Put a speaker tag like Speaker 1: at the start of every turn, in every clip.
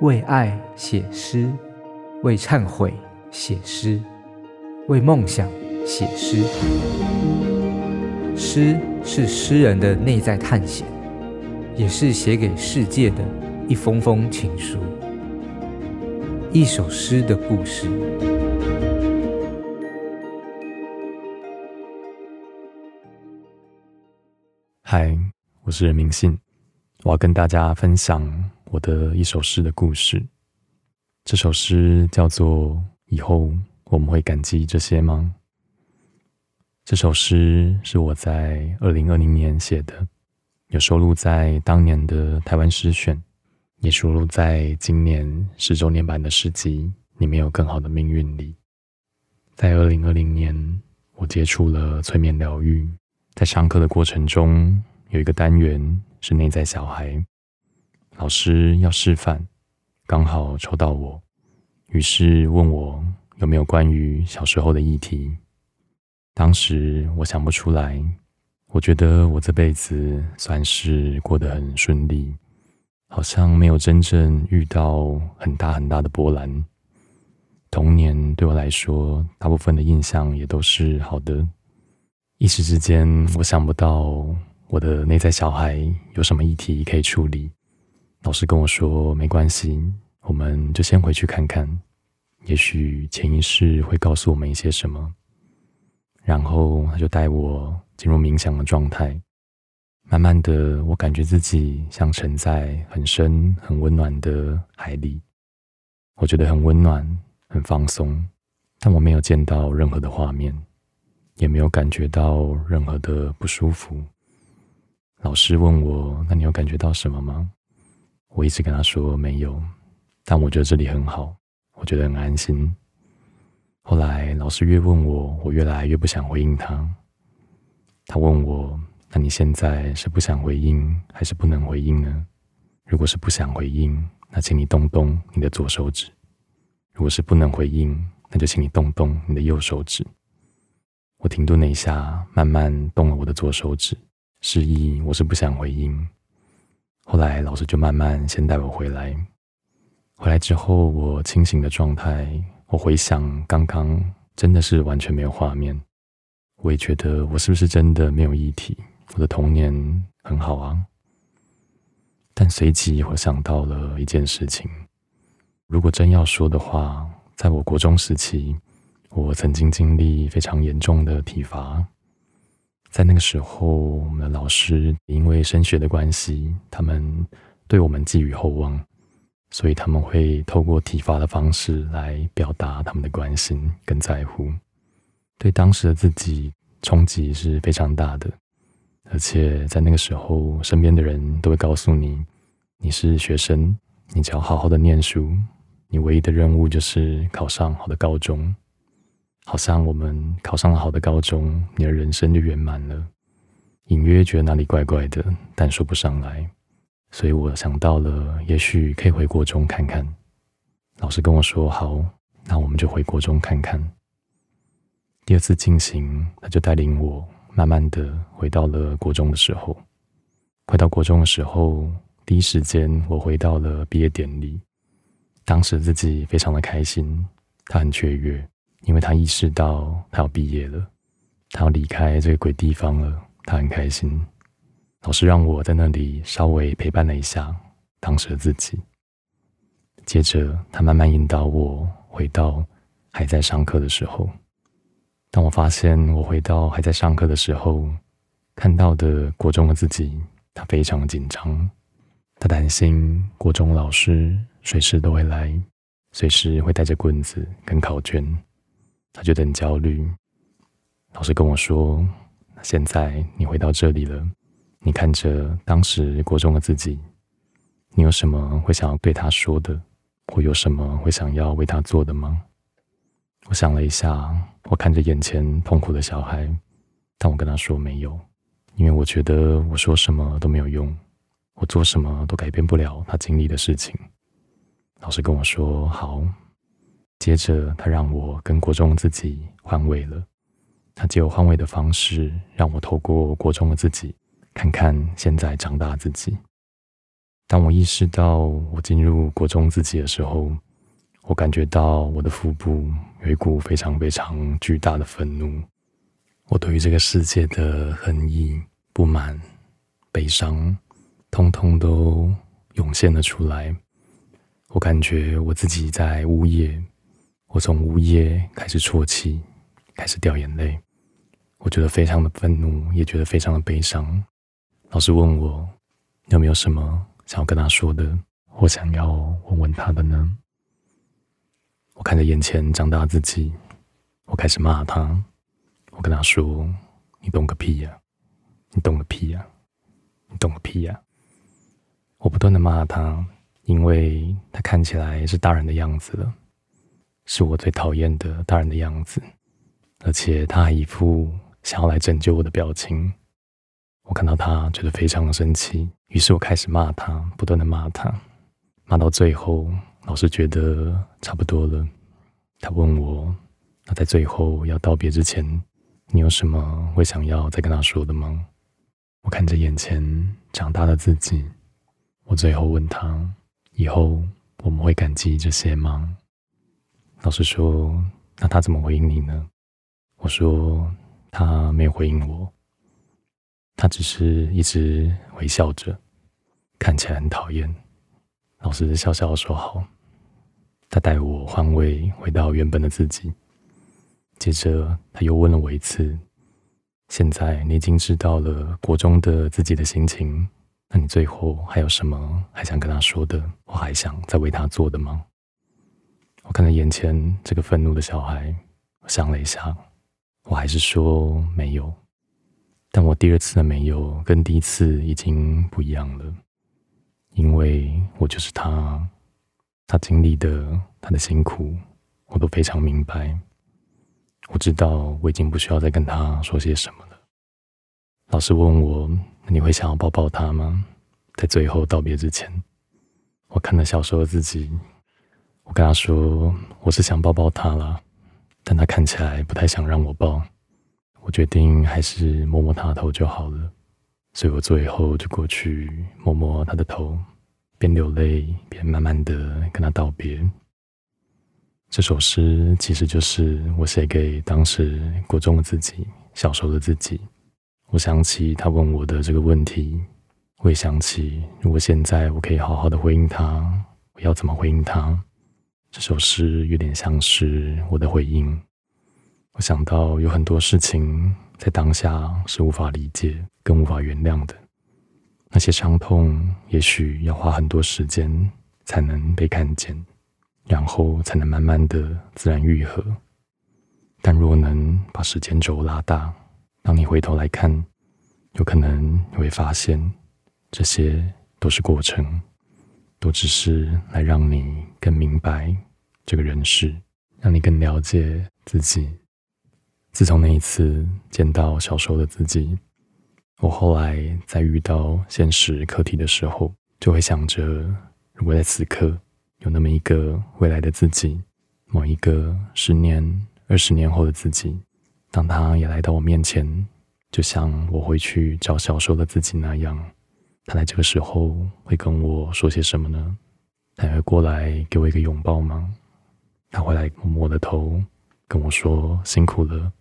Speaker 1: 为爱写诗，为忏悔写诗，为梦想写诗。诗是诗人的内在探险，也是写给世界的一封封情书。一首诗的故事。
Speaker 2: 嗨，我是任明信，我要跟大家分享我的一首诗的故事。这首诗叫做《以后我们会感激这些吗》。这首诗是我在二零二零年写的，有收录在当年的台湾诗选，也收录在今年十周年版的诗集《你没有更好的命运》里。在二零二零年，我接触了催眠疗愈，在上课的过程中，有一个单元是内在小孩，老师要示范，刚好抽到我，于是问我有没有关于小时候的议题。当时我想不出来，我觉得我这辈子算是过得很顺利，好像没有真正遇到很大很大的波澜。童年对我来说，大部分的印象也都是好的。一时之间，我想不到我的内在小孩有什么议题可以处理。老师跟我说：“没关系，我们就先回去看看，也许潜意识会告诉我们一些什么。”然后他就带我进入冥想的状态，慢慢的，我感觉自己像沉在很深、很温暖的海里，我觉得很温暖、很放松，但我没有见到任何的画面，也没有感觉到任何的不舒服。老师问我：“那你有感觉到什么吗？”我一直跟他说没有，但我觉得这里很好，我觉得很安心。后来老师越问我，我越来越不想回应他。他问我：“那你现在是不想回应，还是不能回应呢？如果是不想回应，那请你动动你的左手指；如果是不能回应，那就请你动动你的右手指。”我停顿了一下，慢慢动了我的左手指，示意我是不想回应。后来老师就慢慢先带我回来。回来之后，我清醒的状态。我回想刚刚，真的是完全没有画面。我也觉得，我是不是真的没有议题？我的童年很好啊。但随即我想到了一件事情：如果真要说的话，在我国中时期，我曾经经历非常严重的体罚。在那个时候，我们的老师因为升学的关系，他们对我们寄予厚望。所以他们会透过体罚的方式来表达他们的关心跟在乎，对当时的自己冲击是非常大的。而且在那个时候，身边的人都会告诉你，你是学生，你只要好好的念书，你唯一的任务就是考上好的高中。好像我们考上了好的高中，你的人生就圆满了。隐约觉得哪里怪怪的，但说不上来。所以我想到了，也许可以回国中看看。老师跟我说：“好，那我们就回国中看看。”第二次进行，他就带领我慢慢的回到了国中的时候。快到国中的时候，第一时间我回到了毕业典礼。当时自己非常的开心，他很雀跃，因为他意识到他要毕业了，他要离开这个鬼地方了，他很开心。老师让我在那里稍微陪伴了一下当时的自己，接着他慢慢引导我回到还在上课的时候。当我发现我回到还在上课的时候，看到的国中的自己，他非常紧张，他担心国中老师随时都会来，随时会带着棍子跟考卷，他觉得很焦虑。老师跟我说：“现在你回到这里了。”你看着当时国中的自己，你有什么会想要对他说的，或有什么会想要为他做的吗？我想了一下，我看着眼前痛苦的小孩，但我跟他说没有，因为我觉得我说什么都没有用，我做什么都改变不了他经历的事情。老师跟我说好，接着他让我跟国中的自己换位了，他借由换位的方式，让我透过国中的自己。看看现在长大自己，当我意识到我进入国中自己的时候，我感觉到我的腹部有一股非常非常巨大的愤怒，我对于这个世界的恨意、不满、悲伤，通通都涌现了出来。我感觉我自己在呜咽，我从呜咽开始啜泣，开始掉眼泪。我觉得非常的愤怒，也觉得非常的悲伤。老师问我有没有什么想要跟他说的，或想要问问他的呢？我看着眼前长大自己，我开始骂他。我跟他说：“你懂个屁呀！你懂个屁呀！你懂个屁呀！”我不断的骂他，因为他看起来是大人的样子了，是我最讨厌的大人的样子，而且他还一副想要来拯救我的表情。我看到他，觉得非常的生气，于是我开始骂他，不断的骂他，骂到最后。老师觉得差不多了，他问我：“那在最后要道别之前，你有什么会想要再跟他说的吗？”我看着眼前长大的自己，我最后问他：“以后我们会感激这些吗？”老师说：“那他怎么回应你呢？”我说：“他没有回应我，他只是一直微笑着，看起来很讨厌。”老师笑笑说：“好。”他带我换位，回到原本的自己。接着，他又问了我一次：“现在你已经知道了国中的自己的心情，那你最后还有什么还想跟他说的？我还想再为他做的吗？”我看着眼前这个愤怒的小孩，我想了一下，我还是说没有。但我第二次的没有跟第一次已经不一样了，因为我就是他。他经历的，他的辛苦，我都非常明白。我知道我已经不需要再跟他说些什么了。老师问我：“你会想要抱抱他吗？”在最后道别之前，我看了小时候自己，我跟他说：“我是想抱抱他啦，但他看起来不太想让我抱。我决定还是摸摸他的头就好了。所以我最后就过去摸摸他的头。”边流泪边慢慢的跟他道别。这首诗其实就是我写给当时国中的自己，小时候的自己。我想起他问我的这个问题，我也想起如果现在我可以好好的回应他，我要怎么回应他？这首诗有点像是我的回应。我想到有很多事情在当下是无法理解，更无法原谅的。那些伤痛，也许要花很多时间才能被看见，然后才能慢慢的自然愈合。但若能把时间轴拉大，当你回头来看，有可能你会发现，这些都是过程，都只是来让你更明白这个人世，让你更了解自己。自从那一次见到小时候的自己。我后来在遇到现实课题的时候，就会想着，如果在此刻有那么一个未来的自己，某一个十年、二十年后的自己，当他也来到我面前，就像我会去找小时候的自己那样，他在这个时候会跟我说些什么呢？他会过来给我一个拥抱吗？他会来摸摸我的头，跟我说辛苦了。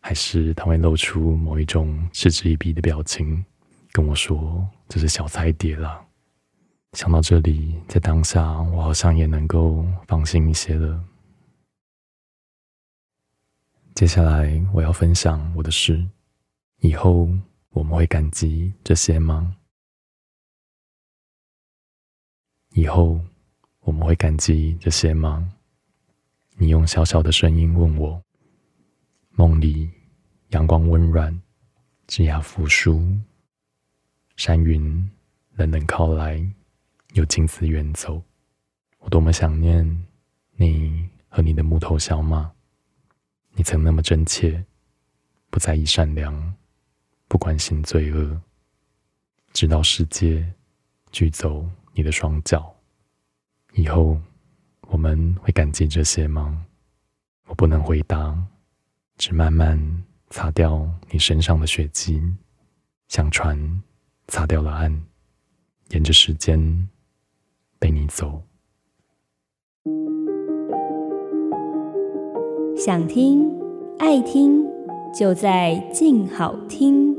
Speaker 2: 还是他会露出某一种嗤之以鼻的表情，跟我说：“这是小菜碟啦。”想到这里，在当下，我好像也能够放心一些了。接下来，我要分享我的事。以后我们会感激这些吗？以后我们会感激这些吗？你用小小的声音问我。梦里，阳光温暖，枝桠扶疏，山云冷冷靠来，又径自远走。我多么想念你和你的木头小马。你曾那么真切，不在意善良，不关心罪恶，直到世界锯走你的双脚。以后我们会感激这些吗？我不能回答。只慢慢擦掉你身上的血迹，像船擦掉了岸，沿着时间陪你走。
Speaker 3: 想听爱听，就在静好听。